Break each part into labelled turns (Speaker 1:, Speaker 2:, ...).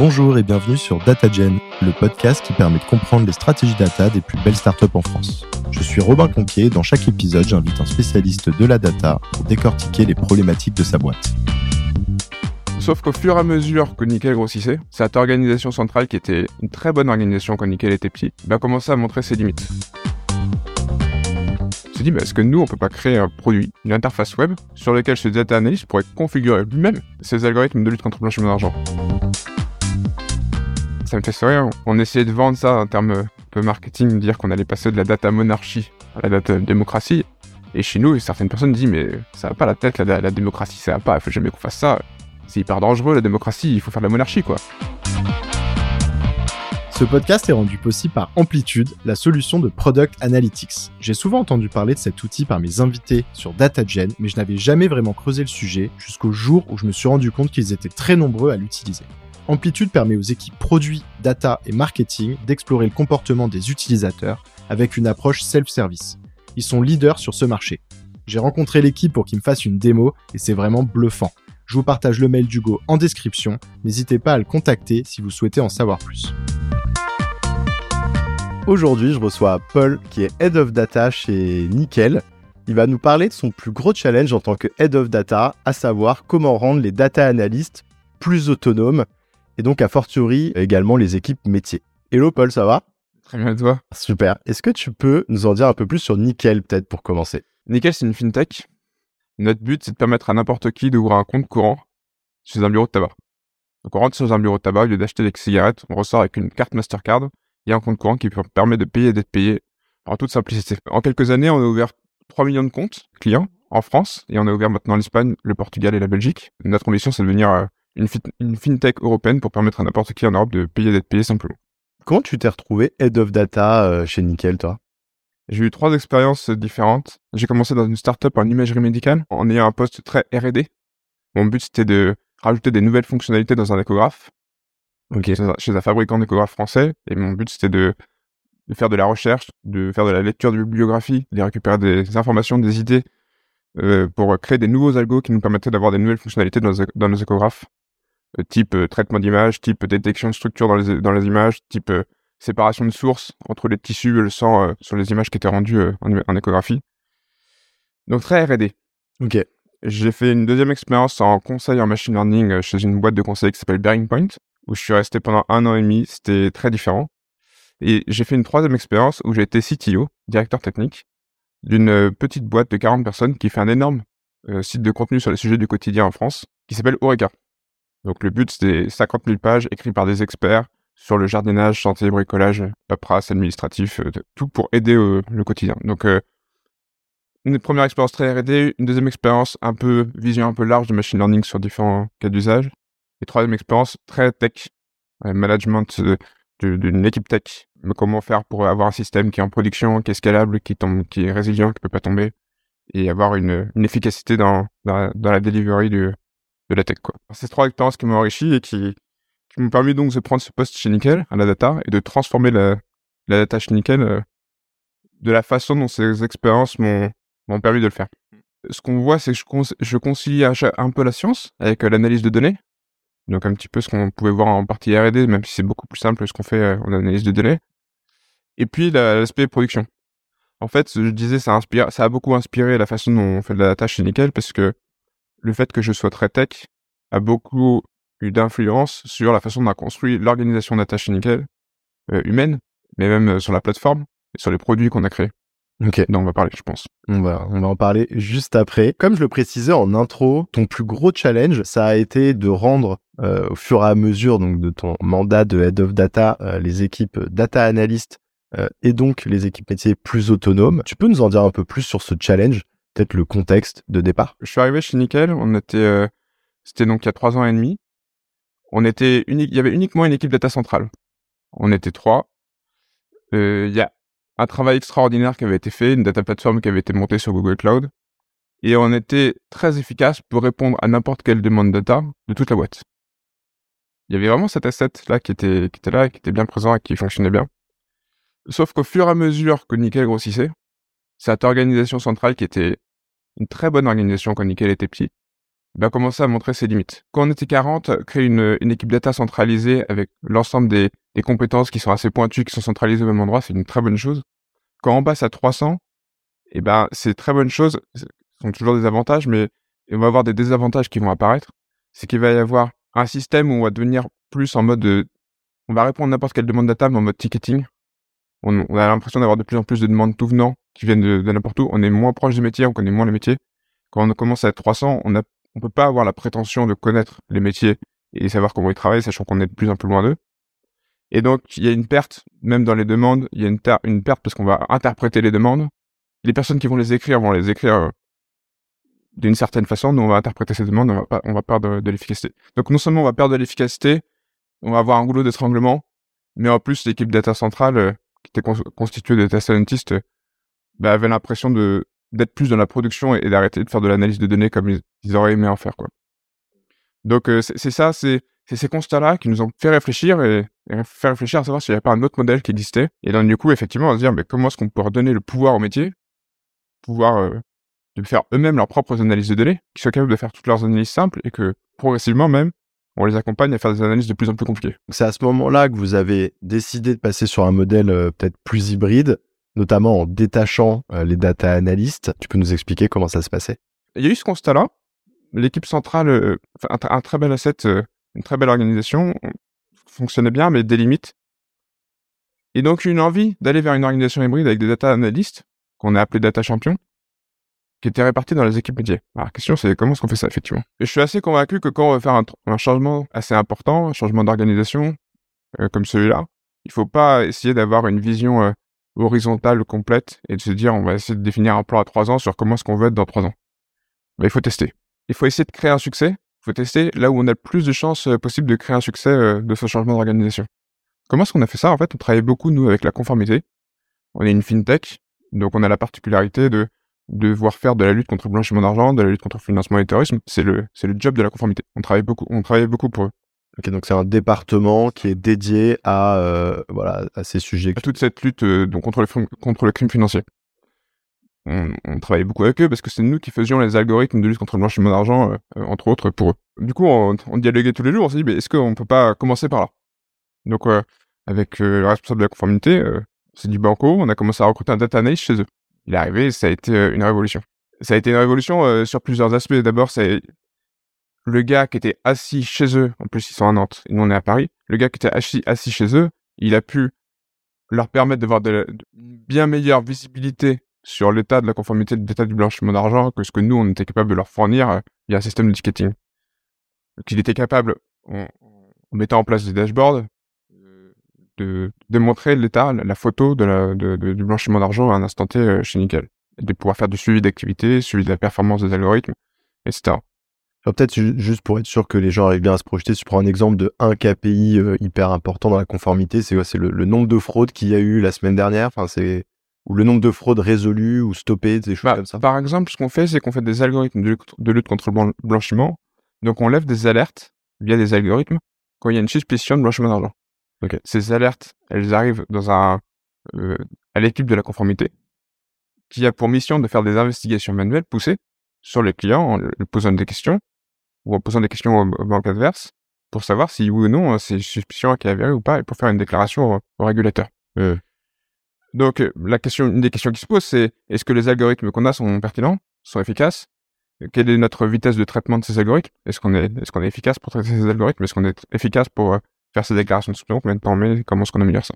Speaker 1: Bonjour et bienvenue sur DataGen, le podcast qui permet de comprendre les stratégies data des plus belles startups en France. Je suis Robin Conquier et dans chaque épisode, j'invite un spécialiste de la data pour décortiquer les problématiques de sa boîte.
Speaker 2: Sauf qu'au fur et à mesure que Nickel grossissait, cette organisation centrale, qui était une très bonne organisation quand Nickel était petit, a commencé à montrer ses limites. On s'est dit, est-ce que nous, on peut pas créer un produit, une interface web, sur lequel ce data analyst pourrait configurer lui-même ses algorithmes de lutte contre le blanchiment d'argent? Ça me fait sourire. On essayait de vendre ça en termes un peu marketing, dire qu'on allait passer de la data monarchie à la data démocratie. Et chez nous, certaines personnes disent mais ça va pas la tête, la, démocratie, ça va pas, il faut jamais qu'on fasse ça. C'est hyper dangereux la démocratie, il faut faire de la monarchie quoi.
Speaker 1: Ce podcast est rendu possible par Amplitude, la solution de Product Analytics. J'ai souvent entendu parler de cet outil par mes invités sur DataGen, mais je n'avais jamais vraiment creusé le sujet jusqu'au jour où je me suis rendu compte qu'ils étaient très nombreux à l'utiliser. Amplitude permet aux équipes produits, data et marketing d'explorer le comportement des utilisateurs avec une approche self-service. Ils sont leaders sur ce marché. J'ai rencontré l'équipe pour qu'ils me fassent une démo et c'est vraiment bluffant. Je vous partage le mail d'Hugo en description. N'hésitez pas à le contacter si vous souhaitez en savoir plus. Aujourd'hui, je reçois Paul qui est Head of Data chez Nickel. Il va nous parler de son plus gros challenge en tant que Head of Data, à savoir comment rendre les data analystes plus autonomes et donc a fortiori également les équipes métiers. Hello Paul, ça va?
Speaker 2: Très bien, toi?
Speaker 1: Super. Est-ce que tu peux nous en dire un peu plus sur Nickel peut-être pour commencer?
Speaker 2: Nickel, c'est une fintech. Notre but, c'est de permettre à n'importe qui d'ouvrir un compte courant chez un bureau de tabac. Donc on rentre sur un bureau de tabac, au lieu d'acheter des cigarettes, on ressort avec une carte Mastercard et un compte courant qui permet de payer et d'être payé en toute simplicité. En quelques années, on a ouvert 3 millions de comptes clients en France et on a ouvert maintenant l'Espagne, le Portugal et la Belgique. Notre ambition, c'est de devenir une, fintech européenne pour permettre à n'importe qui en Europe de payer d'être payé simplement.
Speaker 1: Comment tu t'es retrouvé Head of Data euh, chez Nickel, toi?
Speaker 2: J'ai eu trois expériences différentes. J'ai commencé dans une startup en imagerie médicale en ayant un poste très R&D. Mon but c'était de rajouter des nouvelles fonctionnalités dans un échographe. Chez un fabricant d'échographes français. Et mon but c'était de, faire de la recherche, de faire de la lecture de bibliographie, de récupérer des informations, des idées euh, pour créer des nouveaux algos qui nous permettaient d'avoir des nouvelles fonctionnalités dans nos échographes. Euh, type euh, traitement d'image, type détection de structure dans les, dans les images, type euh, séparation de sources entre les tissus et le sang sur les images qui étaient rendues en, échographie. Donc très R&D.
Speaker 1: Ok.
Speaker 2: J'ai fait une deuxième expérience en conseil en machine learning chez une boîte de conseil qui s'appelle Bearing Point, où je suis resté pendant un an et demi. C'était très différent. Et j'ai fait une troisième expérience où j'ai été CTO, directeur technique, d'une petite boîte de 40 personnes qui fait un énorme site de contenu sur les sujets du quotidien en France, qui s'appelle Oreca. Donc le but, c'était 50 000 pages écrites par des experts sur le jardinage, santé, bricolage, paperasse, administratif, euh, tout pour aider le quotidien. Donc euh, une première expérience très R&D, une deuxième expérience un peu vision un peu large de machine learning sur différents cas d'usage, et troisième expérience très tech, management d'une équipe tech. Mais comment faire pour avoir un système qui est en production, qui est scalable, qui tombe, qui est résilient, qui peut pas tomber, et avoir une, efficacité dans, dans, dans la delivery du, de la tech. Quoi. C'est trois expériences qui m'ont enrichi et qui, qui m'ont permis donc de prendre ce poste chez Nickel, à la data, et de transformer la, la data chez Nickel euh, de la façon dont ces expériences m'ont, permis de le faire. Ce qu'on voit, c'est que je, je concilie un peu la science avec euh, l'analyse de données. Donc un petit peu ce qu'on pouvait voir en partie R&D, même si c'est beaucoup plus simple ce qu'on fait euh, en analyse de données. Et puis l'aspect production. En fait, je disais, ça, inspire, ça a beaucoup inspiré la façon dont on fait de la data chez Nickel, parce que le fait que je sois très tech a beaucoup eu d'influence sur la façon dont on a construit l'organisation d'attache nickel euh, humaine, mais même euh, sur la plateforme et sur les produits qu'on a créés.
Speaker 1: Ok.
Speaker 2: Donc on va parler, je pense.
Speaker 1: On va, on va en parler juste après. Comme je le précisais en intro, ton plus gros challenge, ça a été de rendre euh, au fur et à mesure donc de ton mandat de head of data les équipes data analyst et donc les équipes métiers plus autonomes. Tu peux nous en dire un peu plus sur ce challenge? Peut-être le contexte de départ?
Speaker 2: Je suis arrivé chez Nickel, on était, euh, c'était donc il y a trois ans et demi. On était unique, il y avait uniquement une équipe data centrale. On était trois. Euh, il y a un travail extraordinaire qui avait été fait, une data platform qui avait été montée sur Google Cloud. Et on était très efficace pour répondre à n'importe quelle demande data de toute la boîte. Il y avait vraiment cet asset là qui était, qui était là, qui était bien présent et qui fonctionnait bien. Sauf qu'au fur et à mesure que Nickel grossissait, cette organisation centrale qui était une très bonne organisation quand Nickel était petit, bah, a commencé à montrer ses limites. Quand on était 40, créer une, équipe data centralisée avec l'ensemble des, compétences qui sont assez pointues, qui sont centralisées au même endroit, c'est une très bonne chose. Quand on passe à 300, eh ben, c'est très bonne chose. Ce sont toujours des avantages, mais on va avoir des désavantages qui vont apparaître. C'est qu'il va y avoir un système où on va devenir plus en mode de, on va répondre à n'importe quelle demande data, mais en mode ticketing. On, a l'impression d'avoir de plus en plus de demandes tout venant qui viennent de, de n'importe où. On est moins proche du métier, on connaît moins les métiers. Quand on commence à être 300, on on peut pas avoir la prétention de connaître les métiers et savoir comment ils travaillent, sachant qu'on est de plus en plus loin d'eux. Et donc, il y a une perte, même dans les demandes, il y a une, perte parce qu'on va interpréter les demandes. Les personnes qui vont les écrire vont les écrire euh, d'une certaine façon. Nous, on va interpréter ces demandes, on va, pas, on va perdre de, l'efficacité. Donc, non seulement on va perdre de l'efficacité, on va avoir un goulot d'étranglement, mais en plus, l'équipe data centrale, euh, qui était constituée de data scientists, bah, avait l'impression de d'être plus dans la production et, d'arrêter de faire de l'analyse de données comme ils, auraient aimé en faire. Quoi. Donc, euh, c'est ça, c'est ces constats-là qui nous ont fait réfléchir et, fait réfléchir à savoir s'il n'y avait pas un autre modèle qui existait. Et donc, du coup, effectivement, on se dire, mais comment est-ce qu'on peut redonner le pouvoir au métier, pouvoir euh, de faire eux-mêmes leurs propres analyses de données, qui soient capables de faire toutes leurs analyses simples et que progressivement même, on les accompagne à faire des analyses de plus en plus compliquées.
Speaker 1: C'est à ce moment-là que vous avez décidé de passer sur un modèle euh, peut-être plus hybride, notamment en détachant euh, les data analystes. Tu peux nous expliquer comment ça se passait?
Speaker 2: Il y a eu ce constat-là. L'équipe centrale, un, un, très bel asset une très belle organisation, fonctionnait bien, mais des limites. Et donc, une envie d'aller vers une organisation hybride avec des data analystes, qu'on a appelé data champions, qui étaient répartis dans les équipes métiers. Alors, la question, c'est comment est-ce qu'on fait ça, effectivement? Et je suis assez convaincu que quand on veut faire un, changement assez important, un changement d'organisation, euh, comme celui-là, il faut pas essayer d'avoir une vision euh, horizontale complète et de se dire, on va essayer de définir un plan à trois ans sur comment est-ce qu'on veut être dans trois ans. Mais il faut tester. Il faut essayer de créer un succès faut tester là où on a le plus de chances euh, possibles de créer un succès euh, de ce changement d'organisation. Comment est-ce qu'on a fait ça? En fait, on travaille beaucoup, nous, avec la conformité. On est une fintech, donc on a la particularité de devoir faire de la lutte contre le blanchiment d'argent, de la lutte contre le financement du terrorisme. C'est le, c'est le job de la conformité. On travaille beaucoup, on travaille beaucoup pour eux.
Speaker 1: Ok, donc c'est un département qui est dédié à, euh, voilà, à ces sujets.
Speaker 2: À toute cette lutte donc contre, le, contre le crime financier on, on, travaillait beaucoup avec eux parce que c'est nous qui faisions les algorithmes de lutte contre le blanchiment d'argent, euh, entre autres, pour eux. Du coup, on, on, dialoguait tous les jours, on s'est dit, mais est-ce qu'on peut pas commencer par là? Donc, euh, avec euh, le responsable de la conformité, c'est du banco, on a commencé à recruter un data analyst chez eux. Il est arrivé, ça a été une révolution. Ça a été une révolution sur plusieurs aspects. D'abord, c'est le gars qui était assis chez eux, en plus ils sont à Nantes, et nous on est à Paris, le gars qui était assis, chez eux, il a pu leur permettre d'avoir de, de, bien meilleure visibilité sur l'état de la conformité l'état du blanchiment d'argent que ce que nous, on était capable de leur fournir euh, via un système de ticketing. Qu'il était capable, en, mettant en place des dashboards, euh, de démontrer l'état, la photo de la, de, du blanchiment d'argent à un instant T euh, chez Nickel. Et de pouvoir faire du suivi d'activité, suivi de la performance des algorithmes, etc.
Speaker 1: Peut-être juste pour être sûr que les gens arrivent bien à se projeter, si tu prends un exemple de un KPI hyper important dans la conformité, c'est C'est le, le, nombre de fraudes qu'il y a eu la semaine dernière. Enfin, c'est ou le nombre de fraudes résolues ou stoppées, des choses bah, comme ça
Speaker 2: Par exemple, ce qu'on fait, c'est qu'on fait des algorithmes de lutte, contre le blanchiment. Donc, on lève des alertes via des algorithmes quand il y a une suspicion de blanchiment d'argent. Ces alertes, elles arrivent dans un, euh, à l'équipe de la conformité qui a pour mission de faire des investigations manuelles poussées sur les clients en leur posant des questions ou en posant des questions aux, banques adverses pour savoir si oui ou non c'est une suspicion qui est avérée ou pas et pour faire une déclaration au, régulateur. Euh. Donc, euh, la question, une des questions qui se pose, c'est est-ce que les algorithmes qu'on a sont pertinents, sont efficaces? Quelle est notre vitesse de traitement de ces algorithmes? Est-ce qu'on est, est-ce qu'on est efficace pour traiter ces algorithmes? Est-ce qu'on est efficace pour euh, faire ces déclarations de soupçon Combien de temps on met Comment est-ce qu'on améliore ça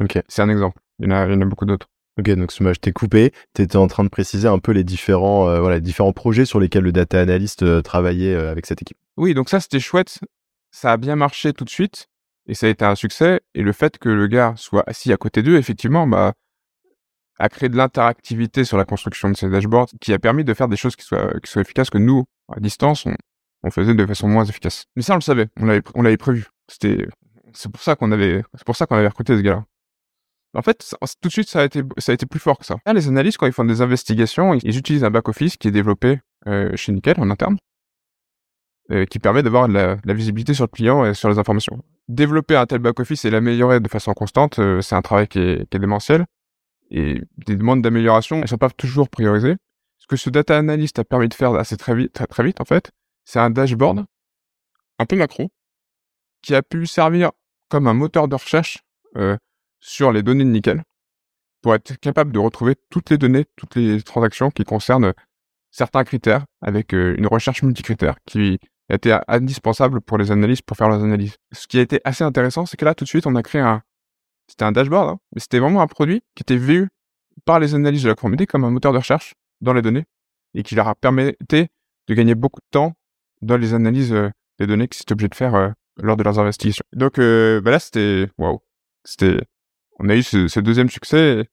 Speaker 1: Ok.
Speaker 2: C'est un exemple. Il y en a, il y en a beaucoup d'autres.
Speaker 1: Ok, donc je t'ai coupé. Tu étais en train de préciser un peu les différents, euh, voilà, les différents projets sur lesquels le data analyst travaillait avec cette équipe.
Speaker 2: Oui, donc ça c'était chouette. Ça a bien marché tout de suite et ça a été un succès. Et le fait que le gars soit assis à côté d'eux, effectivement, bah, a créé de l'interactivité sur la construction de ces dashboards qui a permis de faire des choses qui soient, qui soient efficaces que nous, à distance, on, on faisait de façon moins efficace. Mais ça, on le savait. On l'avait, on l'avait prévu. C'était, c'est pour ça qu'on avait, c'est pour ça qu'on avait recruté ce gars-là. En fait, tout de suite, ça a été, ça a été plus fort que ça. les analystes, quand ils font des investigations, ils utilisent un back-office qui est développé euh, chez Nickel en interne, euh, qui permet d'avoir la, visibilité sur le client et sur les informations développer un tel back-office et l'améliorer de façon constante, euh, c'est un travail qui est, qui est, démentiel. Et des demandes d'amélioration, elles sont pas toujours priorisées. Ce que ce data analyst a permis de faire assez très vite, très, très vite en fait, c'est un dashboard un peu macro qui a pu servir comme un moteur de recherche euh, sur les données de nickel pour être capable de retrouver toutes les données, toutes les transactions qui concernent certains critères avec euh, une recherche multicritère qui été indispensable pour les analystes pour faire leurs analyses. Ce qui a été assez intéressant, c'est que là, tout de suite, on a créé un, c'était un dashboard, hein, mais c'était vraiment un produit qui était vu par les analystes de la conformité comme un moteur de recherche dans les données et qui leur a permettait de gagner beaucoup de temps dans les analyses euh, des données qu'ils étaient obligés de faire euh, lors de leurs investigations. Donc bah là, c'était waouh, c'était on a eu ce, deuxième succès.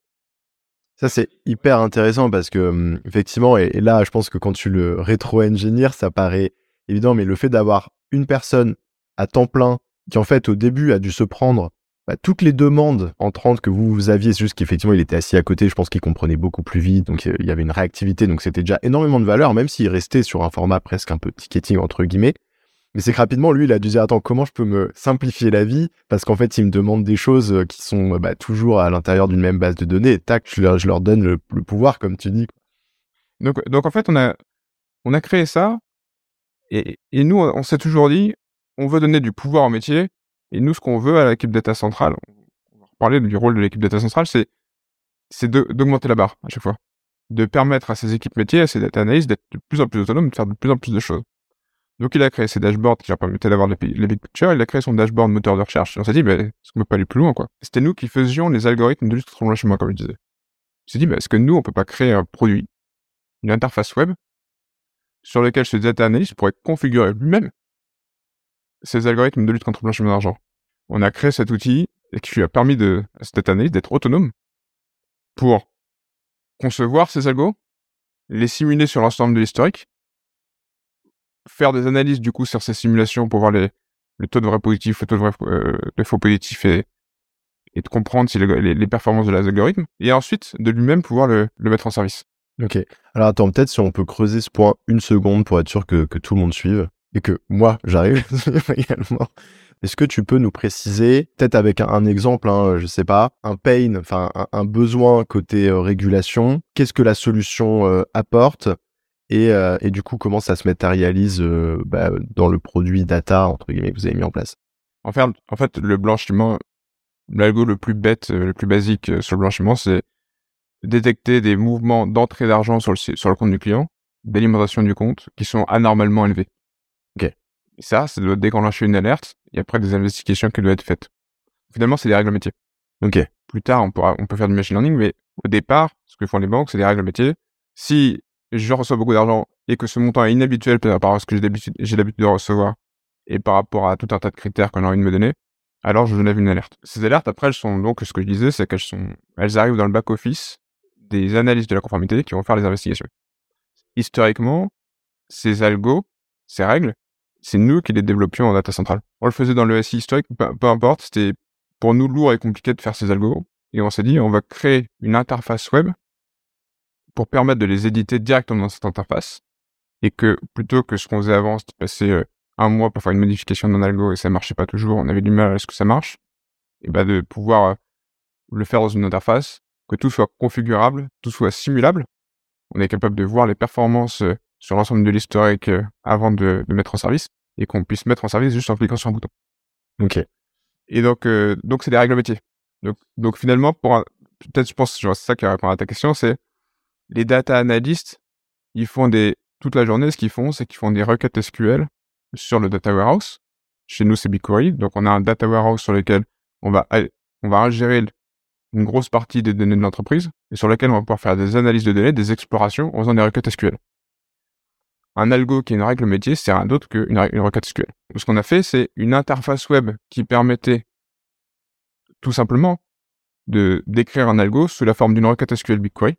Speaker 1: Ça, c'est hyper intéressant parce que, hum, effectivement, et, là, je pense que quand tu le rétro-engineer, ça paraît évident, mais le fait d'avoir une personne à temps plein qui, en fait, au début, a dû se prendre bah, toutes les demandes entrantes que vous, vous aviez, c'est juste qu'effectivement, il était assis à côté, je pense qu'il comprenait beaucoup plus vite, donc il y avait une réactivité, donc c'était déjà énormément de valeur, même s'il restait sur un format presque un peu ticketing, entre guillemets. Mais c'est que rapidement, lui, il a dû dire attends, comment je peux me simplifier la vie? Parce qu'en fait, il me demande des choses euh, qui sont bah, toujours à l'intérieur d'une même base de données. Tac, je leur, donne le, pouvoir, comme tu dis.
Speaker 2: Donc, en fait, on a, créé ça. Et, nous, on s'est toujours dit, on veut donner du pouvoir au métier. Et nous, ce qu'on veut à l'équipe data centrale, on va parler du rôle de l'équipe data centrale, c'est c'est d'augmenter la barre à chaque fois, de permettre à ces équipes métiers, à ces data analysts d'être de plus en plus autonomes, de faire de plus en plus de choses. Donc il a créé ses dashboards qui leur permettaient d'avoir les, big picture, il a créé son dashboard moteur de recherche. Et on s'est dit, bah, est-ce qu'on peut pas aller plus loin, quoi? C'était nous qui faisions les algorithmes de lutte contre le blanchiment, comme je disais. On s'est dit, bah, est-ce que nous, on peut pas créer un produit, une interface web, sur lequel ce data analyst pourrait configurer lui-même ces algorithmes de lutte contre le blanchiment d'argent? On a créé cet outil et qui lui a permis de, à ce data analyst d'être autonome pour concevoir ces algos, les simuler sur l'ensemble de l'historique, faire des analyses du coup sur ces simulations pour voir les, le taux de vrai positif, le taux de, vrai, euh, de faux positif et, et de comprendre si les, les, performances de l'algorithme, et ensuite de lui-même pouvoir le, le, mettre en service.
Speaker 1: Ok. Alors attends, peut-être si on peut creuser ce point une seconde pour être sûr que, que tout le monde suive et que moi j'arrive également. Est-ce que tu peux nous préciser, peut-être avec un, exemple, hein, je sais pas, un pain, enfin un, besoin côté euh, régulation, qu'est-ce que la solution euh, apporte et, euh, et, du coup comment ça se matérialise euh, bah, dans le produit data entre guillemets que vous avez mis en place?
Speaker 2: En fait, en fait le blanchiment l'algo le plus bête euh, le plus basique sur le blanchiment c'est détecter des mouvements d'entrée d'argent sur le sur le compte du client d'alimentation du compte qui sont anormalement élevés.
Speaker 1: Ok. Et
Speaker 2: ça ça doit déclencher une alerte et après des investigations qui doivent être faites. Finalement c'est des règles métiers.
Speaker 1: Ok.
Speaker 2: Plus tard on pourra on peut faire du machine learning mais au départ ce que font les banques c'est des règles métiers. Si je reçois beaucoup d'argent et que ce montant est inhabituel par rapport à ce que j'ai l'habitude, de recevoir et par rapport à tout un tas de critères qu'on a envie de me donner, alors je lève une alerte. Ces alertes, après, elles sont donc, ce que je disais, c'est qu'elles sont, elles arrivent dans le back-office des analystes de la conformité qui vont faire les investigations. Historiquement, ces algos, ces règles, c'est nous qui les développions en data central. On le faisait dans le SI historique, peu, peu importe, c'était pour nous lourd et compliqué de faire ces algos. Et on s'est dit, on va créer une interface web pour permettre de les éditer directement dans cette interface et que plutôt que ce qu'on faisait avant, c'était passer euh, un mois pour faire une modification d'un algo et ça marchait pas toujours, on avait du mal à ce que ça marche, et bah de pouvoir euh, le faire dans une interface, que tout soit configurable, tout soit simulable, on est capable de voir les performances euh, sur l'ensemble de l'historique avant de, de, mettre en service et qu'on puisse mettre en service juste en cliquant sur un bouton.
Speaker 1: Ok.
Speaker 2: Et donc donc c'est des règles métiers. Donc donc finalement pour peut-être je pense c'est ça qui répond à ta question, c'est les data analysts, ils font des toute la journée, ce qu'ils font, c'est qu'ils font des requêtes SQL sur le data warehouse. Chez nous, c'est BigQuery. Donc, on a un data warehouse sur lequel on va, on va ingérer une grosse partie des données de l'entreprise et sur lequel on va pouvoir faire des analyses de données, des explorations en faisant des requêtes SQL. Un algo qui est une règle métier, c'est rien d'autre qu'une une requête SQL. ce qu'on a fait, c'est une interface web qui permettait tout simplement de d'écrire un algo sous la forme d'une requête SQL BigQuery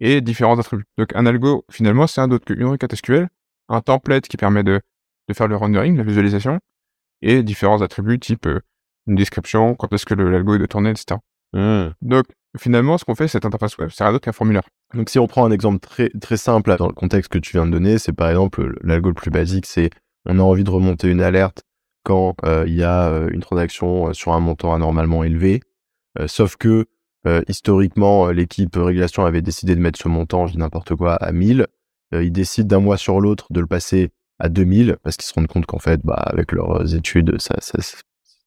Speaker 2: et différents attributs. Donc un algo, finalement, c'est un d'autre qu'une requête SQL, un template qui permet de, de faire le rendering, la visualisation, et différents attributs type euh, une description, quand est-ce que l'algo est de tourner, etc. Mmh. Donc finalement, ce qu'on fait, cette interface web, c'est rien d'autre qu'un formulaire.
Speaker 1: Donc si on prend un exemple très, très simple dans le contexte que tu viens de donner, c'est par exemple l'algo le plus basique, c'est on a envie de remonter une alerte quand euh, il y a euh, une transaction sur un montant anormalement élevé, sauf que euh, historiquement, euh, l'équipe régulation avait décidé de mettre ce montant, je dis n'importe quoi, à 1000. Euh, ils décident d'un mois sur l'autre de le passer à 2000 parce qu'ils se rendent compte qu'en fait, bah, avec leurs études, ça, ça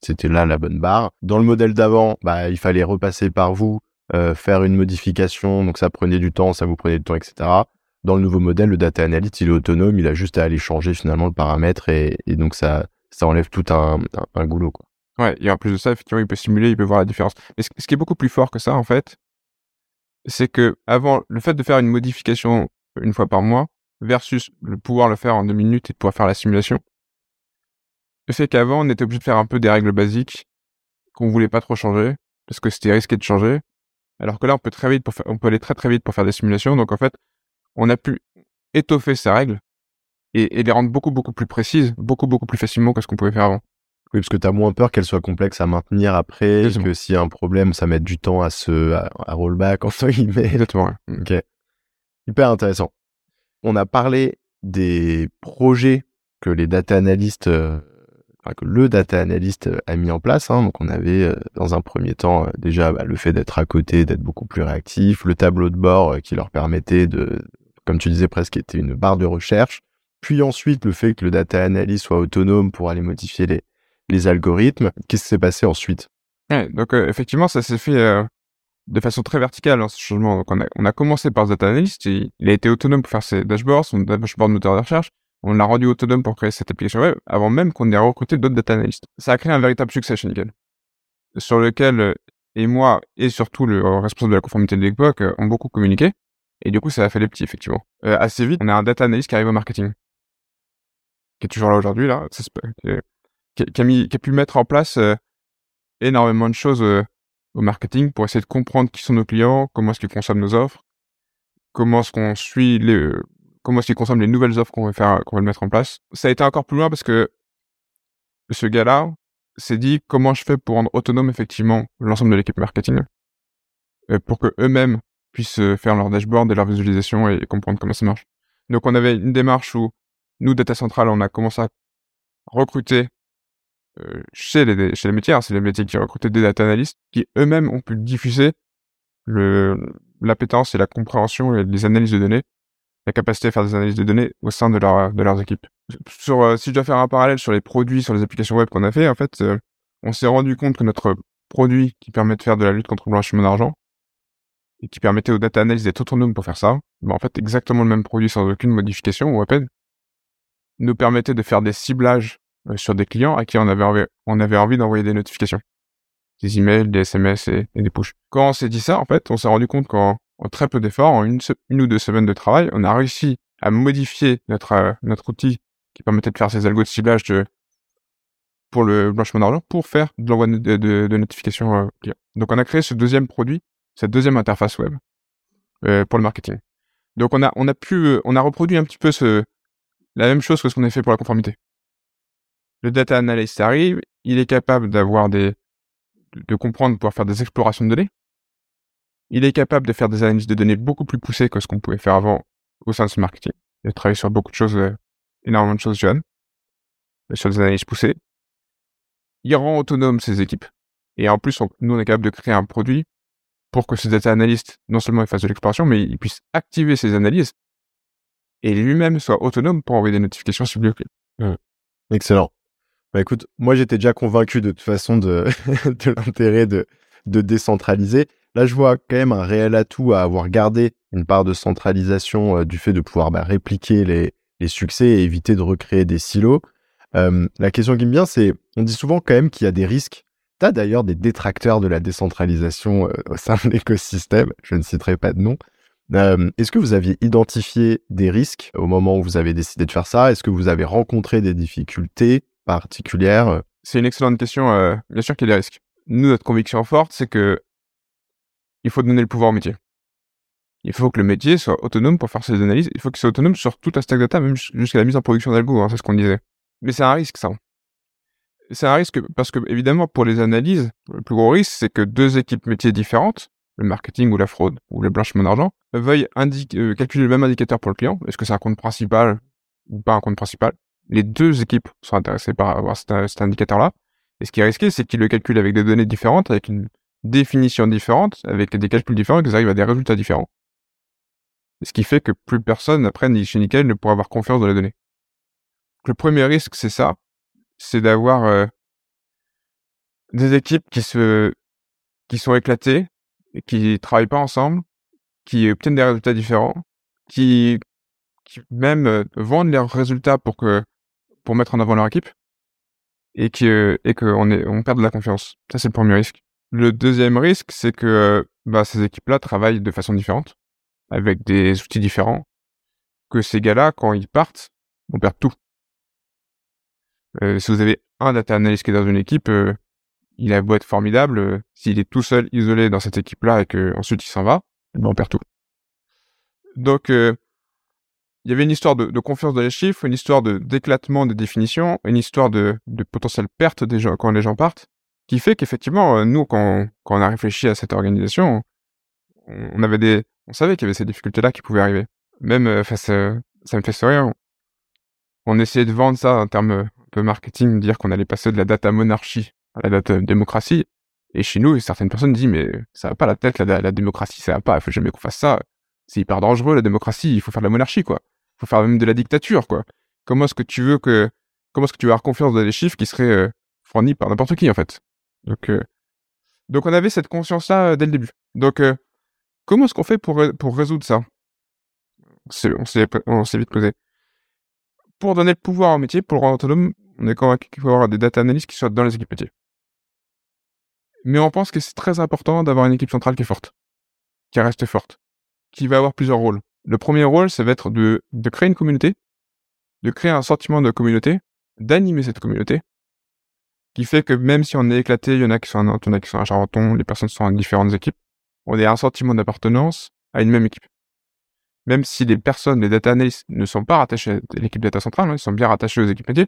Speaker 1: c'était là la bonne barre. Dans le modèle d'avant, bah, il fallait repasser par vous, euh, faire une modification, donc ça prenait du temps, ça vous prenait du temps, etc. Dans le nouveau modèle, le data analyst, il est autonome, il a juste à aller changer finalement le paramètre et, donc ça, ça enlève tout un, un, goulot.
Speaker 2: Ouais, et en plus de ça, effectivement, il peut simuler, il peut voir la différence. Mais ce, qui est beaucoup plus fort que ça, en fait, c'est que avant, le fait de faire une modification une fois par mois versus le pouvoir le faire en deux minutes et de pouvoir faire la simulation, fait qu'avant, on était obligé de faire un peu des règles basiques qu'on voulait pas trop changer parce que c'était risqué de changer. Alors que là, on peut très vite pour faire, on peut aller très très vite pour faire des simulations. Donc en fait, on a pu étoffer ces règles et, et les rendre beaucoup beaucoup plus précises, beaucoup beaucoup plus facilement que ce qu'on pouvait faire avant.
Speaker 1: Oui, parce que tu as moins peur qu'elles soient complexes à maintenir après, Exactement. que s'il y a un problème, ça mette du temps à se à, à rollback entre guillemets.
Speaker 2: Exactement. Ouais.
Speaker 1: Ok. Hyper intéressant. On a parlé des projets que les data analystes euh, que le data analyst euh, a mis en place. Hein. Donc on avait euh, dans un premier temps euh, déjà bah, le fait d'être à côté, d'être beaucoup plus réactif, le tableau de bord qui leur permettait de, comme tu disais presque, était une barre de recherche. Puis ensuite le fait que le data analyst soit autonome pour aller modifier les, les algorithmes. Qu'est-ce qui s'est passé ensuite?
Speaker 2: Donc effectivement ça s'est fait de façon très verticale hein, ce changement. Donc on a, commencé par ce data analyst, il a été autonome pour faire ses dashboards, son dashboard moteur de recherche on l'a rendu autonome pour créer cette application web avant même qu'on ait recruté d'autres data analysts. Ça a créé un véritable succès chez Nickel, sur lequel euh, et moi et surtout le responsable de la conformité de l'époque euh, ont beaucoup communiqué. Et du coup, ça a fait les petits, effectivement. Euh, assez vite, on a un data analyst qui arrive au marketing, qui est toujours là aujourd'hui, là, qui, a mis, qui pu mettre en place euh, énormément de choses euh, au marketing pour essayer de comprendre qui sont nos clients, comment est-ce qu'ils consomment nos offres, comment est-ce qu'on suit les, comment est-ce qu'il consomme les nouvelles offres qu'on va faire, qu'on va mettre en place. Ça a été encore plus loin parce que ce gars-là s'est dit comment je fais pour rendre autonome effectivement l'ensemble de l'équipe marketing euh, pour que eux-mêmes puissent euh, faire leur dashboard et leur visualisation et comprendre comment ça marche. Donc on avait une démarche où nous, Data Central, on a commencé à recruter euh, chez, les, chez les métiers, hein, c'est les métiers qui recrutaient des data analysts qui eux-mêmes ont pu diffuser le, l'appétence et la compréhension et les analyses de données la capacité à faire des analyses de données au sein de, leur, de leurs équipes. Sur, euh, si je dois faire un parallèle sur les produits, sur les applications web qu'on a fait, en fait, euh, on s'est rendu compte que notre produit qui permet de faire de la lutte contre le blanchiment d'argent et qui permettait aux data analysts d'être autonomes pour faire ça, bah, en fait, exactement le même produit sans aucune modification ou à peine, nous permettait de faire des ciblages euh, sur des clients à qui on avait envie, on avait envie d'envoyer des notifications. Des emails, des SMS et, des push. Quand on s'est dit ça, en fait, on s'est rendu compte qu'en en très peu d'efforts, en une, une, ou deux semaines de travail, on a réussi à modifier notre, euh, notre outil qui permettait de faire ces algos de ciblage de, pour le blanchiment d'argent pour faire de l'envoi de, de, de, notifications euh, clients. Donc on a créé ce deuxième produit, cette deuxième interface web euh, pour le marketing. Donc on a on a pu euh, on a reproduit un petit peu ce la même chose que ce qu'on a fait pour la conformité. Le data analyst arrive, il est capable d'avoir des de comprendre, de pouvoir faire des explorations de données, il est capable de faire des analyses de données beaucoup plus poussées que ce qu'on pouvait faire avant au sein de ce marketing. Il a travaillé sur beaucoup de choses, euh, énormément de choses jeunes, sur des analyses poussées. Il rend autonome ses équipes. Et en plus, nous, on est capable de créer un produit pour que ce data analyst, non seulement il fasse de l'exploration, mais il puisse activer ses analyses et lui-même soit autonome pour envoyer des notifications sur le
Speaker 1: mmh. Excellent. Bah écoute, moi j'étais déjà convaincu de toute façon de, de l'intérêt de, de décentraliser. Là, je vois quand même un réel atout à avoir gardé une part de centralisation euh, du fait de pouvoir bah, répliquer les, les, succès et éviter de recréer des silos. La question qui me vient, c'est, on dit souvent quand même qu'il y a des risques. Tu as d'ailleurs des détracteurs de la décentralisation euh, au sein de l'écosystème, je ne citerai pas de nom. Est-ce que vous aviez identifié des risques au moment où vous avez décidé de faire ça? Est-ce que vous avez rencontré des difficultés? Particulières
Speaker 2: C'est une excellente question. Euh, bien sûr qu'il y a des risques. Nous, notre conviction forte, c'est que il faut donner le pouvoir au métier. Il faut que le métier soit autonome pour faire ses analyses. Il faut qu'il soit autonome sur tout un stack data, même jusqu'à la mise en production d'algo. Hein, c'est ce qu'on disait. Mais c'est un risque, ça. C'est un risque parce que, évidemment, pour les analyses, le plus gros risque, c'est que deux équipes métiers différentes, le marketing ou la fraude ou le blanchiment d'argent, veuillent euh, calculer le même indicateur pour le client. Est-ce que c'est un compte principal ou pas un compte principal? Les deux équipes sont intéressées par avoir cet, indicateur-là. Et ce qui est risqué, c'est qu'ils le calculent avec des données différentes, avec une définitions différentes, avec des calculs différents, et qu'ils arrivent à des résultats différents. Ce qui fait que plus personne, après, ni chez Nickel, ne pourra avoir confiance dans les données. le premier risque, c'est ça, c'est d'avoir euh, des équipes qui se qui sont éclatées, qui travaillent pas ensemble, qui obtiennent des résultats différents, qui qui même euh, vendent leurs résultats pour que pour mettre en avant leur équipe et que et qu'on on perd de la confiance. Ça c'est le premier risque. Le deuxième risque, c'est que bah, ces équipes-là travaillent de façon différente, avec des outils différents, que ces gars-là, quand ils partent, on perd tout. Euh, si vous avez un data analyst qui est dans une équipe, euh, il a beau être formidable, euh, s'il est tout seul, isolé dans cette équipe-là et que ensuite il s'en va, eh ben on perd tout. Donc, il y avait une histoire de, confiance dans les chiffres, une histoire d'éclatement des définitions, une histoire de, potentielle perte des gens quand les gens partent, qui fait qu'effectivement, nous, quand, quand on a réfléchi à cette organisation, on avait des, on savait qu'il y avait ces difficultés-là qui pouvaient arriver. Même face, ça me fait sourire. On essayait de vendre ça en termes peu marketing, dire qu'on allait passer de la data monarchie à la data démocratie. Et chez nous, certaines personnes disent, mais ça va pas la tête, la, la démocratie, ça va pas, il faut jamais qu'on fasse ça. C'est hyper dangereux, la démocratie, il faut faire de la monarchie, quoi. Faire même de la dictature, quoi. Comment est-ce que tu veux que, comment est-ce que tu vas avoir confiance dans les chiffres qui seraient euh, fournis par n'importe qui, en fait? Donc, euh, donc on avait cette conscience-là euh, dès le début. Donc, comment est-ce qu'on fait pour, pour résoudre ça? On s'est vite posé. Pour donner le pouvoir au métier, pour le rendre autonome, on est convaincu qu'il faut avoir des data analysts qui soient dans les équipes métiers. Mais on pense que c'est très important d'avoir une équipe centrale qui est forte, qui reste forte, qui va avoir plusieurs rôles. Le premier rôle, ça va être de, de créer une communauté, de créer un sentiment de communauté, d'animer cette communauté, qui fait que même si on est éclaté, il y en a qui sont à en a à Charenton, les personnes sont dans différentes équipes, on a un sentiment d'appartenance à une même équipe. Même si les personnes, les data analysts ne sont pas rattachés à l'équipe data centrale, hein, ils sont bien rattachés aux équipes métiers,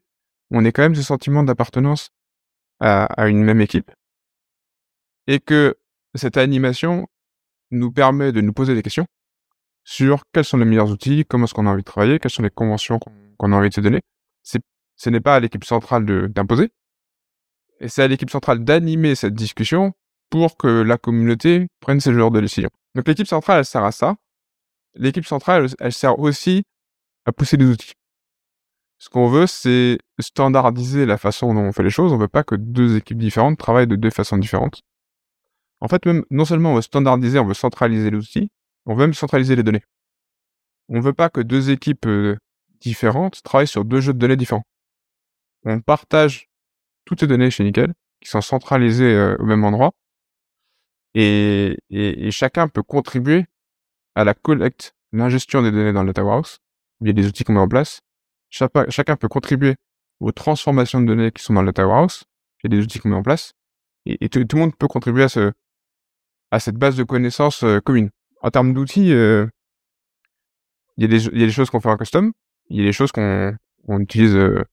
Speaker 2: on est quand même ce sentiment d'appartenance à, une même équipe. Et que cette animation nous permet de nous poser des questions sur quels sont les meilleurs outils, comment est-ce qu'on a envie de travailler, quelles sont les conventions qu'on a envie de se donner. Ce n'est pas à l'équipe centrale d'imposer, et c'est à l'équipe centrale d'animer cette discussion pour que la communauté prenne ce genre de décisions. Donc l'équipe centrale, elle sert à ça. L'équipe centrale, elle sert aussi à pousser les outils. Ce qu'on veut, c'est standardiser la façon dont on fait les choses. On veut pas que deux équipes différentes travaillent de deux façons différentes. En fait, même, non seulement on veut standardiser, on veut centraliser l'outil, on veut même centraliser les données. On veut pas que deux équipes euh, différentes travaillent sur deux jeux de données différents. On partage toutes les données chez Nickel, qui sont centralisées euh, au même endroit, et, chacun peut contribuer à la collecte, l'ingestion des données dans le data warehouse, via des outils qu'on met en place, chacun, peut contribuer aux transformations de données qui sont dans le data warehouse. Il y a des outils qu'on met en place. Et, tout, le monde peut contribuer à, à cette base de connaissances euh, commune. En termes d'outils, euh, il, y a des, il y a des choses qu'on fait en custom. Il y a des choses qu'on utilise, euh,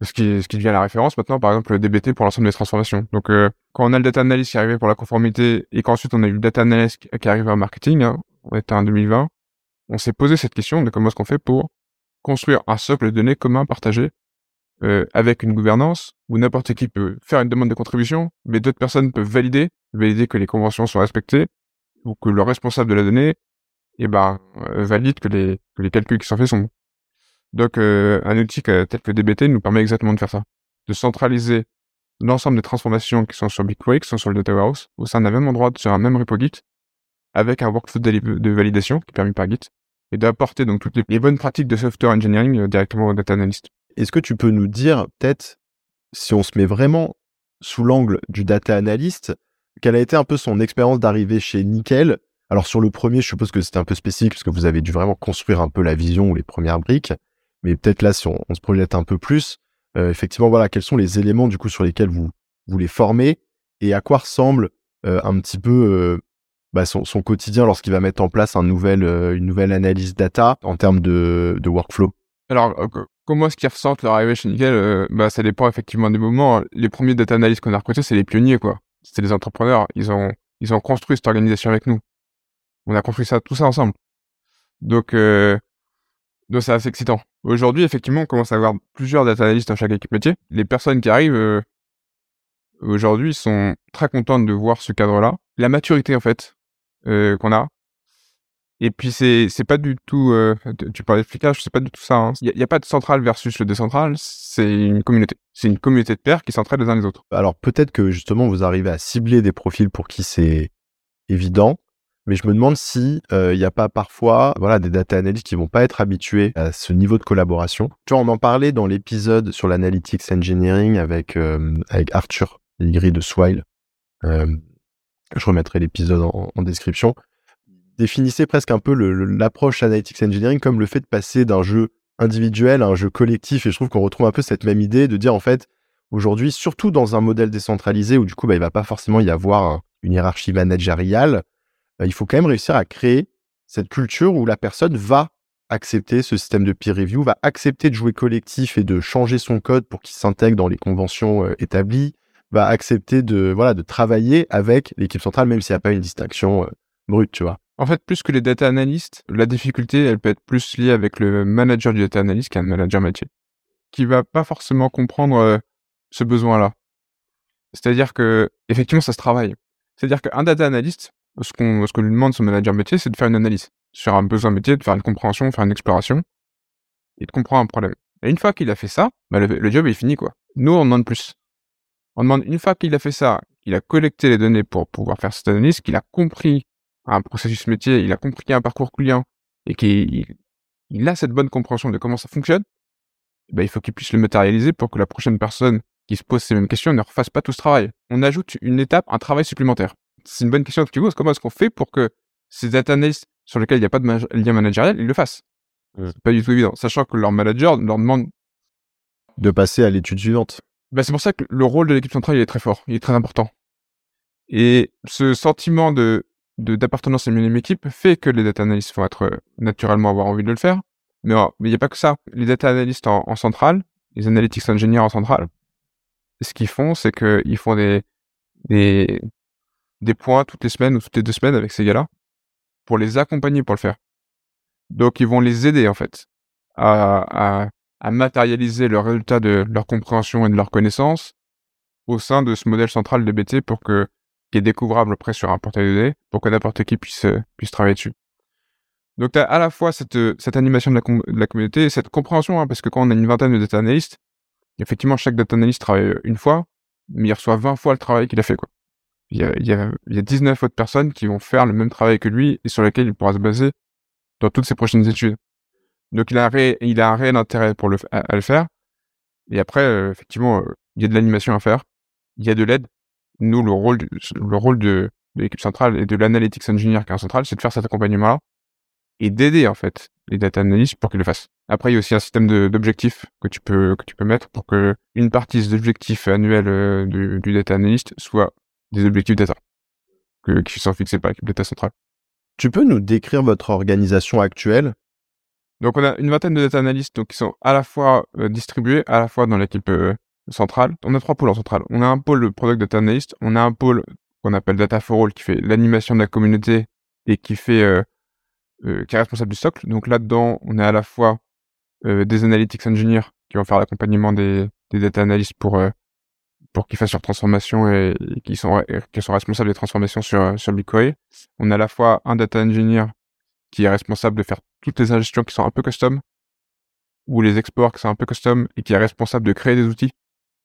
Speaker 2: ce, qui, ce qui devient la référence maintenant, par exemple, le DBT pour l'ensemble des transformations. Donc, quand on a le data analyst qui est arrivé pour la conformité et qu'ensuite on a eu le data analyst qui est arrivé en marketing, hein, on était en 2020, on s'est posé cette question de comment est-ce qu'on fait pour construire un socle de données commun partagé euh, avec une gouvernance où n'importe qui peut faire une demande de contribution, mais d'autres personnes peuvent valider, valider que les conventions sont respectées ou que le responsable de la donnée eh ben, euh, valide que les, les calculs qui sont faits sont bons. Donc euh, un outil tel que DBT nous permet exactement de faire ça, de centraliser l'ensemble des transformations qui sont sur BigQuery, qui sont sur le Data Warehouse, au sein d'un même endroit, sur un même repo Git, avec un workflow de validation qui est permis par Git, et d'apporter donc toutes les, bonnes pratiques de software engineering euh, directement au data analyst.
Speaker 1: Est-ce que tu peux nous dire peut-être si on se met vraiment sous l'angle du data analyst, quelle a été un peu son expérience d'arrivée chez Nickel? Alors sur le premier, je suppose que c'était un peu spécifique parce que vous avez dû vraiment construire un peu la vision ou les premières briques, mais peut-être là si on, se projette un peu plus, euh, effectivement voilà quels sont les éléments du coup sur lesquels vous vous les formez? Et à quoi ressemble euh, un petit peu bah, son, quotidien lorsqu'il va mettre en place euh, une nouvelle analyse data en termes de, workflow?
Speaker 2: Alors, euh, comment est-ce qu'ils ressentent leur arrivée chez Nickel euh, bah, Ça dépend effectivement des moments. Les premiers data analysts qu'on a recrutés, c'est les pionniers, quoi. C'était les entrepreneurs. Ils ont, ils ont construit cette organisation avec nous. On a construit ça, tout ça ensemble. Donc, donc c'est assez excitant. Aujourd'hui, effectivement, on commence à avoir plusieurs data analysts dans chaque équipe métier. Les personnes qui arrivent aujourd'hui sont très contentes de voir ce cadre-là. La maturité, en fait, euh, qu'on a Et puis c'est c'est pas du tout. Euh, tu parlais de flicage, c'est pas du tout ça. Hein. Il hein. n'y a, pas de central versus le décentral. C'est une communauté. C'est une communauté de pairs qui s'entraident les uns les autres.
Speaker 1: Alors peut-être que justement vous arrivez à cibler des profils pour qui c'est évident, mais je me demande si il euh, n'y a pas parfois voilà des data analysts qui vont pas être habitués à ce niveau de collaboration. Tu vois, on en parlait dans l'épisode sur l'analytics engineering avec euh, avec Arthur Ligri de Swile. Euh, je remettrai l'épisode en description définissait presque un peu l'approche analytics engineering comme le fait de passer d'un jeu individuel à un jeu collectif. Et je trouve qu'on retrouve un peu cette même idée de dire en fait, aujourd'hui, surtout dans un modèle décentralisé où du coup, bah, il va pas forcément y avoir une hiérarchie managériale, bah, il faut quand même réussir à créer cette culture où la personne va accepter ce système de peer review, va accepter de jouer collectif et de changer son code pour qu'il s'intègre dans les conventions euh, établies, va accepter de voilà de travailler avec l'équipe centrale même s'il n'y a pas une distinction euh, brute, tu vois.
Speaker 2: En fait, plus que les data analysts, la difficulté, elle peut être plus liée avec le manager du data analyst qu'un manager métier, qui va pas forcément comprendre euh, ce besoin-là. C'est-à-dire que, effectivement, ça se travaille. C'est-à-dire qu'un data analyst, ce qu'on, lui demande son manager métier, c'est de faire une analyse sur un besoin métier, de faire une compréhension, faire une exploration, et de comprendre un problème. Et une fois qu'il a fait ça, bah, le, job est fini, quoi. Nous, on demande plus. On demande, une fois qu'il a fait ça, qu'il a collecté les données pour pouvoir faire cette analyse, qu'il a compris un processus métier, il a compris un parcours client et qu'il il a cette bonne compréhension de comment ça fonctionne, ben, il faut qu'il puisse le matérialiser pour que la prochaine personne qui se pose ces mêmes questions ne refasse pas tout ce travail. On ajoute une étape, un travail supplémentaire. C'est une bonne question que tu poses. Comment est-ce qu'on fait pour que ces data analysts sur lesquels il n'y a pas de lien managérial, ils le fassent? Mmh. C'est pas du tout évident. Sachant que leur manager leur demande
Speaker 1: de passer à l'étude suivante.
Speaker 2: Ben, c'est pour ça que le rôle de l'équipe centrale il est très fort, il est très important. Et ce sentiment de d'appartenance à une équipe fait que les data analysts vont être euh, naturellement avoir envie de le faire. Mais oh, il n'y a pas que ça. Les data analysts en, centrale, les analytics engineers en centrale, ce qu'ils font, c'est qu'ils font des, des, des points toutes les semaines ou toutes les deux semaines avec ces gars-là pour les accompagner pour le faire. Donc, ils vont les aider, en fait, à, à, à matérialiser le résultat de leur compréhension et de leur connaissance au sein de ce modèle central de BT pour que qui est découvrable après sur un portail de données pour que n'importe qui puisse, euh, puisse travailler dessus. Donc, tu as à la fois cette, euh, cette animation de la, communauté, cette compréhension, hein, parce que quand on a une vingtaine de data analystes, effectivement, chaque data analyst travaille euh, une fois, mais il reçoit 20 fois le travail qu'il a fait. Quoi. Il, y a, il, y a, il y a 19 autres personnes qui vont faire le même travail que lui et sur lesquelles il pourra se baser dans toutes ses prochaines études. Donc, il a un, il a réel intérêt pour le, à, le faire. Et après, effectivement, il y a de l'animation à faire, il y a de l'aide, nous, le rôle, le rôle de, l'équipe centrale et de l'analytics engineer qui est en centrale, c'est de faire cet accompagnement-là et d'aider, en fait, les data analysts pour qu'ils le fassent. Après, il y a aussi un système d'objectifs que tu peux, que tu peux mettre pour que une partie des objectifs annuels euh, du, du, data analyst soit des objectifs data que, qui sont fixés par l'équipe data centrale.
Speaker 1: Tu peux nous décrire votre organisation actuelle?
Speaker 2: Donc, on a une vingtaine de data analysts donc, qui sont à la fois euh, distribués, à la fois dans l'équipe euh, centrale. On a trois pôles en centrale. On a un pôle Product Data Analyst, on a un pôle qu'on appelle Data for All qui fait l'animation de la communauté et qui fait euh, euh, qui est responsable du socle. Donc là-dedans, on a à la fois euh, des analytics engineers qui vont faire l'accompagnement des, data analysts pour pour qu'ils fassent leur transformation et, qui sont sont responsables des transformations sur sur BigQuery. On a à la fois un data engineer qui est responsable de faire toutes les ingestions qui sont un peu custom ou les exports qui sont un peu custom et qui est responsable de créer des outils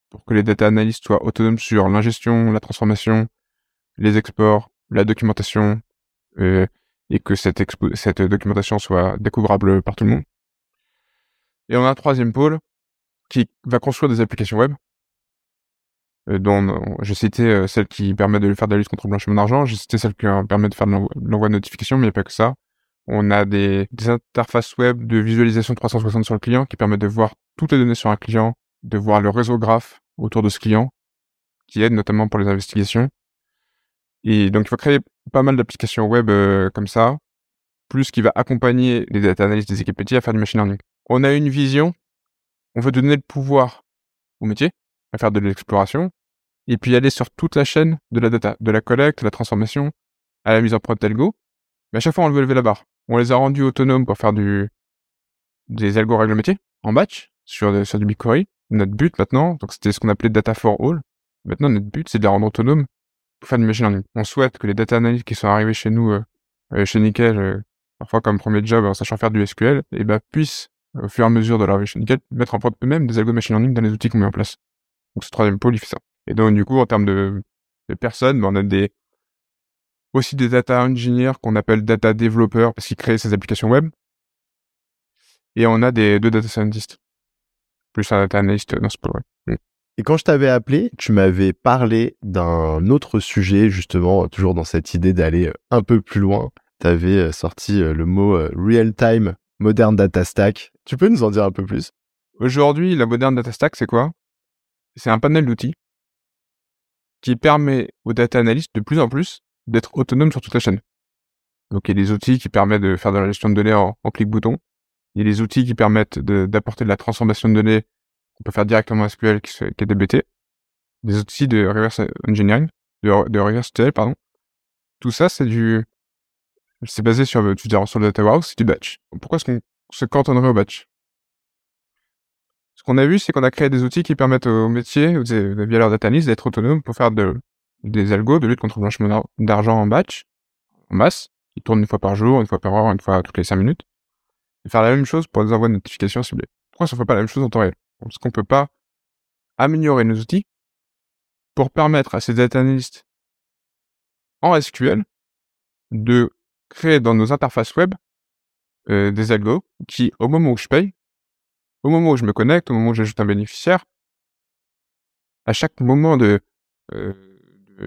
Speaker 2: pour que les data analysts soient autonomes sur l'ingestion, la transformation, les exports, la documentation, euh, et que cette, documentation soit découvrable par tout le monde. Et on a un troisième pôle qui va construire des applications web, euh, dont je citais euh, celle qui permet de faire de la lutte contre le blanchiment d'argent, j'ai cité celle qui permet de faire de l'envoi de notifications, mais il n'y a pas que ça. On a des, des interfaces web de visualisation 360 sur le client qui permettent de voir toutes les données sur un client de voir le réseau graph autour de ce client, qui aide notamment pour les investigations. Et donc, il faut créer pas mal d'applications web euh, comme ça, plus qui va accompagner les data analysts des équipes métiers à faire du machine learning. On a une vision, on veut donner le pouvoir au métier à faire de l'exploration, et puis aller sur toute la chaîne de la data, de la collecte, de la transformation, à la mise en prod d'algo. Mais à chaque fois, on veut lever la barre. On les a rendus autonomes pour faire du, des algos règles métier en batch sur, sur du BigQuery notre but maintenant, donc c'était ce qu'on appelait data for all. Maintenant, notre but, c'est de les rendre autonomes pour faire du machine learning. On souhaite que les data analysts qui sont arrivés chez nous, euh, euh chez Nickel, euh, parfois comme premier job en sachant faire du SQL, et bah, puissent, au fur et à mesure de leur vie nickel, mettre en prod eux-mêmes des algos machine learning dans les outils qu'on met en place. Donc ce troisième pôle, il fait ça. Et donc du coup, en termes de, de personnes, bah, on a des aussi des data engineers qu'on appelle data developers parce qu'ils créent ces applications web. Et on a des deux data scientists. Plus un data analyst dans ce pôle. Mm.
Speaker 1: Et quand je t'avais appelé, tu m'avais parlé d'un autre sujet, justement, toujours dans cette idée d'aller un peu plus loin. Tu avais euh, sorti euh, le mot euh, real-time modern data stack. Tu peux nous en dire un peu plus?
Speaker 2: Aujourd'hui, la modern data stack, c'est quoi? C'est un panel d'outils qui permet aux data analysts de plus en plus d'être autonomes sur toute la chaîne. Donc il y a des outils qui permettent de faire de la gestion de données en, en clic-bouton. Il y a des outils qui permettent d'apporter de, la transformation de données qu'on peut faire directement en SQL qui, est DBT. Des outils de reverse engineering, de, reverse ETL, pardon. Tout ça, c'est du, c'est basé sur, tu le data warehouse, c'est du batch. Pourquoi est-ce qu'on se cantonnerait au batch? Ce qu'on a vu, c'est qu'on a créé des outils qui permettent aux métiers, via leur data analyst, d'être autonomes pour faire de, des algos de lutte contre le blanchiment d'argent en batch, en masse, qui tournent une fois par jour, une fois par heure, une fois toutes les cinq minutes, faire la même chose pour des envois de notifications ciblés. Pourquoi ça ne fait pas la même chose en temps réel? Parce qu'on peut pas améliorer nos outils pour permettre à ces data analysts en SQL de créer dans nos interfaces web euh, des algos qui, au moment où je paye, au moment où je me connecte, au moment où j'ajoute un bénéficiaire, à chaque moment de euh,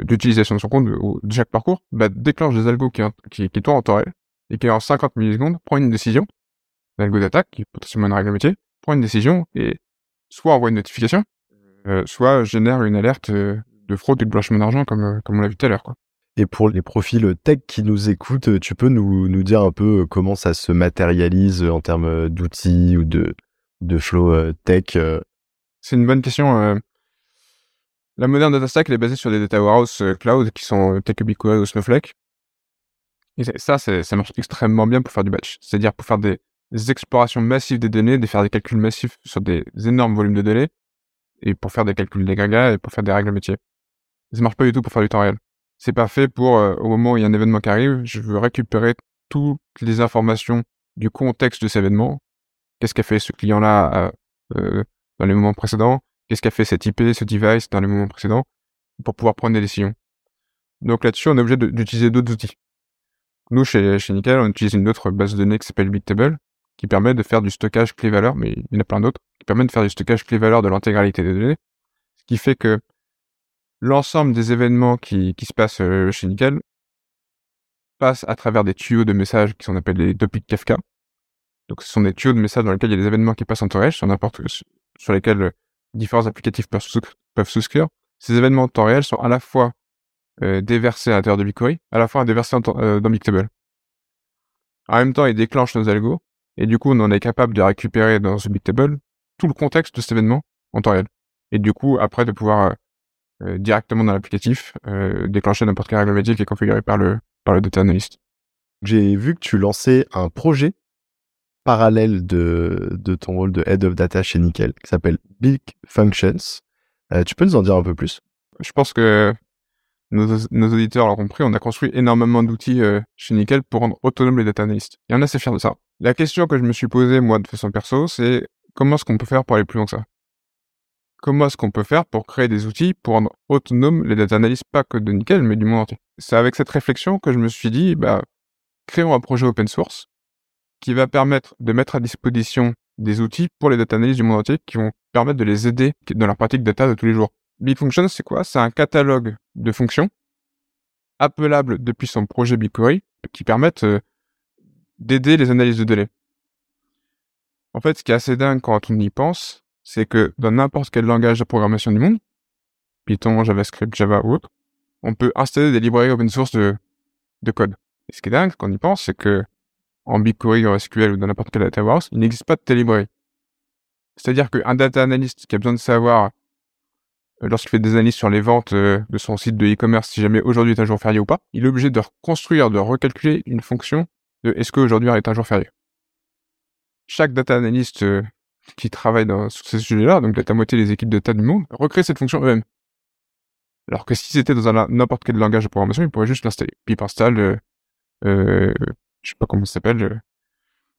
Speaker 2: d'utilisation de son compte de, chaque parcours, bah, déclenche des algos qui, qui, qui tournent en temps réel et qui en 50 millisecondes prend une décision, l'algo d'attaque, qui est potentiellement une règle métier, prend une décision et soit envoie une notification, euh, soit génère une alerte euh, de fraude et de blanchiment d'argent comme, euh, comme on l'a vu tout à l'heure. Quoi.
Speaker 1: Et pour les profils tech qui nous écoutent, tu peux nous, nous dire un peu comment ça se matérialise en termes d'outils ou de, de flow tech
Speaker 2: C'est une bonne question. La moderne data stack, elle est basée sur des data warehouse cloud qui sont que BigQuery ou Snowflake. Et ça, ça marche extrêmement bien pour faire du batch. C'est-à-dire pour faire des, explorations massives des données, de faire des calculs massifs sur des énormes volumes de données, et pour faire des calculs d'agrégats et pour faire des règles métiers. Ça marche pas du tout pour faire du temps réel. C'est pas fait pour, euh, au moment où il y a un événement qui arrive, je veux récupérer toutes les informations du contexte de cet événement. Qu'est-ce qu'a fait ce client-là dans les moments précédents? Qu'est-ce qu'a fait cette IP, ce device dans les moments précédents, pour pouvoir prendre des décisions. Donc là-dessus, on est obligé d'utiliser d'autres outils. Nous, chez, chez Nickel, on utilise une autre base de données qui s'appelle Bigtable, qui permet de faire du stockage clé-valeur, mais il y en a plein d'autres, qui permet de faire du stockage clé-valeur de l'intégralité des données, ce qui fait que l'ensemble des événements qui, qui se passent euh, chez Nickel passent à travers des tuyaux de messages qui sont appelés des topics Kafka. Donc ce sont des tuyaux de messages dans lesquels il y a des événements qui passent en temps réel, sur n'importe sur lesquels différents applicatifs peuvent souscrire. Ces événements en temps réel sont à la fois euh, déversés à l'intérieur de BigQuery, à la fois déversés euh, dans Bigtable. En même temps, ils déclenchent nos algos, et du coup, on en est capable de récupérer dans ce Bigtable tout le contexte de cet événement en temps réel. Et du coup, après, de pouvoir euh, directement dans l'applicatif déclencher n'importe quelle règle métier qui est configurée par le, par le data analyst.
Speaker 1: J'ai vu que tu lançais un projet parallèle de, de ton rôle de Head of Data chez Nickel, qui s'appelle Big Functions. Euh, tu peux nous en dire un peu plus?
Speaker 2: Je pense que nos, nos auditeurs l'ont compris, on a construit énormément d'outils euh, chez Nickel pour rendre autonomes les data analysts. Et on est assez fiers de ça. La question que je me suis posée, moi, de façon perso, c'est comment est-ce qu'on peut faire pour aller plus loin que ça? Comment est-ce qu'on peut faire pour créer des outils pour rendre autonomes les data analysts, pas que de Nickel, mais du monde entier? C'est avec cette réflexion que je me suis dit, bah, créons un projet open source qui va permettre de mettre à disposition des outils pour les data analysts du monde entier qui vont permettre de les aider dans leur pratique data de tous les jours. BigFunctions, c'est quoi? C'est un catalogue de fonctions appelables depuis son projet BigQuery qui permettent euh, d'aider les analyses de données. En fait, ce qui est assez dingue quand on y pense, c'est que dans n'importe quel langage de programmation du monde, Python, JavaScript, Java ou autre, on peut installer des librairies open source de, de code. Et ce qui est dingue quand on y pense, c'est que en BigQuery, en SQL ou dans n'importe quel data warehouse, il n'existe pas de telle librairie. C'est-à-dire qu'un data analyst qui a besoin de savoir, lorsqu'il fait des analyses sur les ventes euh, de son site de e-commerce, si jamais aujourd'hui est un jour férié ou pas, il est obligé de reconstruire, de recalculer une fonction de est-ce qu'aujourd'hui est un jour férié. Chaque data analyst euh, qui travaille dans, sur ces sujets-là, donc la moitié des équipes de data du monde, recrée cette fonction eux-mêmes. Alors que si c'était dans n'importe quel langage de programmation, ils pourraient juste l'installer. Pip install, euh, je sais pas comment ça s'appelle,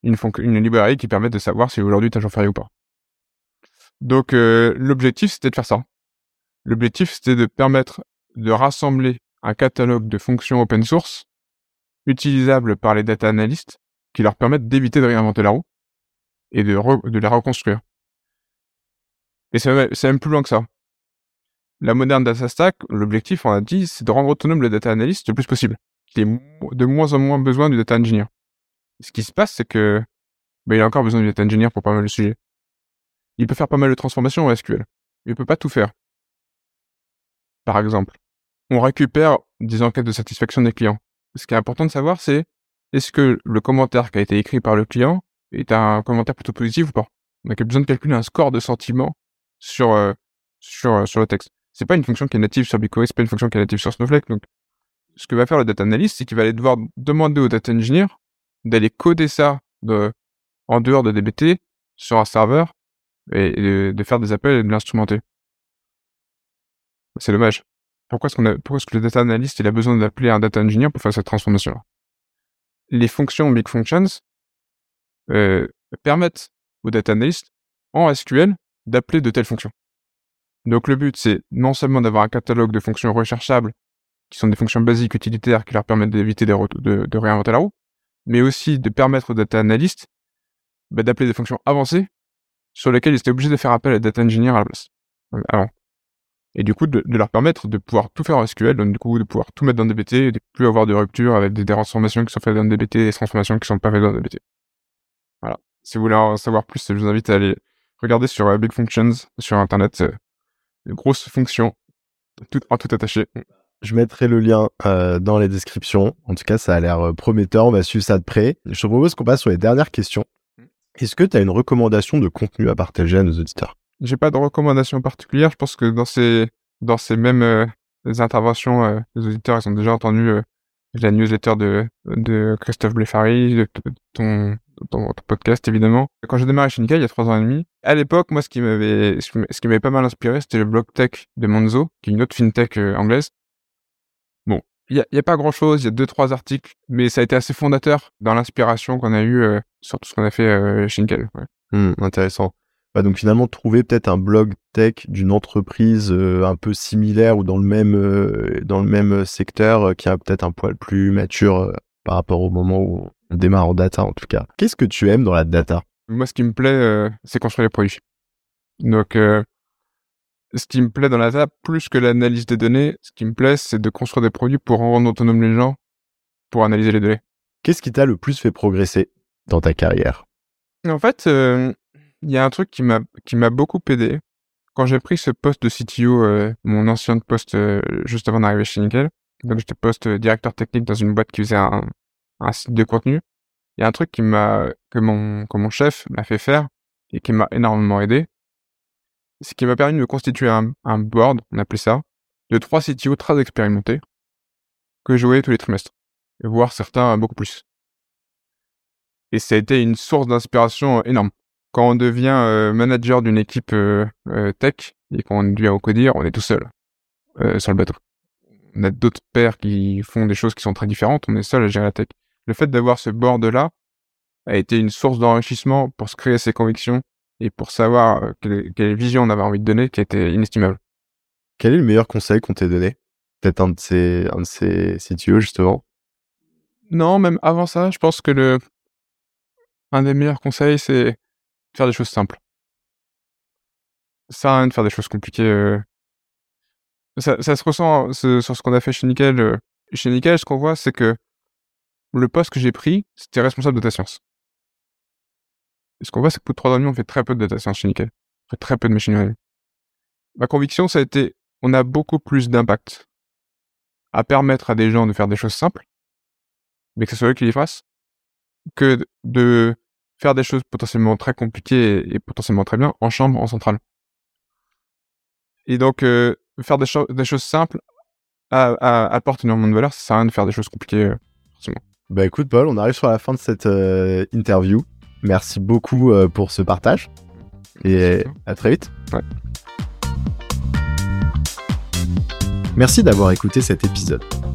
Speaker 2: une, une librairie qui permet de savoir si aujourd'hui tu as jour férié ou pas. Donc l'objectif c'était de faire ça. L'objectif c'était de permettre de rassembler un catalogue de fonctions open source utilisables par les data analysts qui leur permettent d'éviter de réinventer la roue et de, de la reconstruire. Et c'est même plus loin que ça. La moderne data stack, l'objectif, on a dit, c'est de rendre autonome le data analyst le plus possible. Il ait de moins en moins besoin du data engineer. Ce qui se passe, c'est que bah, il a encore besoin du data engineer pour pas mal de sujets. Il peut faire pas mal de transformations en SQL. Il peut pas tout faire. Par exemple, on récupère des enquêtes de satisfaction des clients. Ce qui est important de savoir, c'est est-ce que le commentaire qui a été écrit par le client est un commentaire plutôt positif ou pas? On a besoin de calculer un score de sentiment sur euh, sur euh, sur le texte. C'est pas une fonction qui est native sur BigQuery, c'est pas une fonction qui est native sur Snowflake. Donc, ce que va faire le data analyst, c'est qu'il va aller devoir demander au data engineer d'aller coder ça de, en dehors de DBT sur un serveur et, de, faire des appels et de l'instrumenter. C'est dommage. Pourquoi est-ce qu'on a, pourquoi est-ce que le data analyst, il a besoin d'appeler un data engineer pour faire cette transformation-là? Les fonctions Big Functions, euh, permettent au data analyst, en SQL, d'appeler de telles fonctions. Donc le but, c'est non seulement d'avoir un catalogue de fonctions recherchables, qui sont des fonctions basiques utilitaires qui leur permettent d'éviter de, réinventer la roue, mais aussi de permettre aux data analysts bah, d'appeler des fonctions avancées sur lesquelles ils étaient obligés de faire appel à data engineer à la place. Euh, avant. Et du coup, de, leur permettre de pouvoir tout faire en SQL, donc du coup, de pouvoir tout mettre dans DBT, et de plus avoir de rupture avec des, transformations qui sont faites dans DBT et des transformations qui sont pas faites dans DBT. Voilà. Si vous voulez en savoir plus, je vous invite à aller regarder sur euh, Big Functions sur Internet. Euh, grosse fonction, tout, en tout attaché.
Speaker 1: Je mettrai le lien euh, dans les descriptions. En tout cas, ça a l'air euh, prometteur. On va suivre ça de près. Je te propose qu'on passe sur les dernières questions. Mm. Est-ce que tu as une recommandation de contenu à partager à nos auditeurs?
Speaker 2: J'ai pas de recommandation particulière. Je pense que dans ces dans ces mêmes euh, interventions, les auditeurs ils ont déjà entendu la newsletter de de Christophe Blefari, de ton dans votre podcast évidemment. Quand j'ai démarré Nika il y a trois ans et demi, à l'époque, moi, ce qui m'avait, ce qui m'avait pas mal inspiré, c'était le blog tech de Monzo, qui est une autre fintech euh, anglaise. Bon, il y a, y a, pas grand chose, il y a deux trois articles, mais ça a été assez fondateur dans l'inspiration qu'on a eu euh, sur tout ce qu'on a fait euh, chez Nickel. Ouais.
Speaker 1: Hmm, intéressant. Bah donc finalement trouver peut-être un blog tech d'une entreprise un peu similaire ou dans le même dans le même secteur qui a peut-être un poil plus mature par rapport au moment où on démarre en data en tout cas. Qu'est-ce que tu aimes dans la data?
Speaker 2: Moi, ce qui me plaît, euh, c'est construire les produits. Donc, euh, ce qui me plaît dans la data, plus que l'analyse des données, ce qui me plaît, c'est de construire des produits pour rendre autonomes les gens, pour analyser les données.
Speaker 1: Qu'est-ce qui t'a le plus fait progresser dans ta carrière?
Speaker 2: En fait, euh, il y a un truc qui m'a qui m'a beaucoup aidé. Quand j'ai pris ce poste de CTO, mon ancien poste juste avant d'arriver chez Nickel, donc j'étais poste directeur technique dans une boîte qui faisait un, un site de contenu. Il y a un truc qui m'a que mon que mon chef m'a fait faire et qui m'a énormément aidé. C'est qui m'a permis de constituer un, un board, on appelait ça, de trois CTO très expérimentés que je voyais tous les trimestres, voire certains beaucoup plus. Et ça a été une source d'inspiration énorme. Quand on devient euh, manager d'une équipe euh, euh, tech et qu'on devient au codir, on est tout seul sur le bateau on a d'autres pairs qui font des choses qui sont très différentes, on est seul à gérer la tech. Le fait d'avoir ce board-là a été une source d'enrichissement pour se créer ses convictions et pour savoir quelle, quelle vision on avait envie de donner qui était inestimable.
Speaker 1: Quel est le meilleur conseil qu'on t'ait donné? Peut-être un de ces, un de ces justement
Speaker 2: Non, même avant ça, je pense que le, un des meilleurs conseils, c'est faire des choses simples. Ça à rien de faire des choses compliquées. Euh, ça, ça se ressent sur ce qu'on a fait chez Nickel. Euh, chez Nickel, ce qu'on voit, c'est que le poste que j'ai pris, c'était responsable de data science. Et ce qu'on voit, c'est que pour trois ans on fait très peu de data science chez Nickel. On fait très peu de machine learning. Ma conviction, ça a été, on a beaucoup plus d'impact à permettre à des gens de faire des choses simples, mais que ce soit eux qui les fassent, que de faire des choses potentiellement très compliquées et potentiellement très bien en chambre, en centrale. Et donc, euh, faire des, des choses simples apporte énormément de valeur. Ça sert à rien de faire des choses compliquées, euh, forcément.
Speaker 1: Bah écoute, Paul, on arrive sur la fin de cette euh, interview. Merci beaucoup pour ce partage. Et à très vite.
Speaker 2: Ouais.
Speaker 1: Merci d'avoir écouté cet épisode.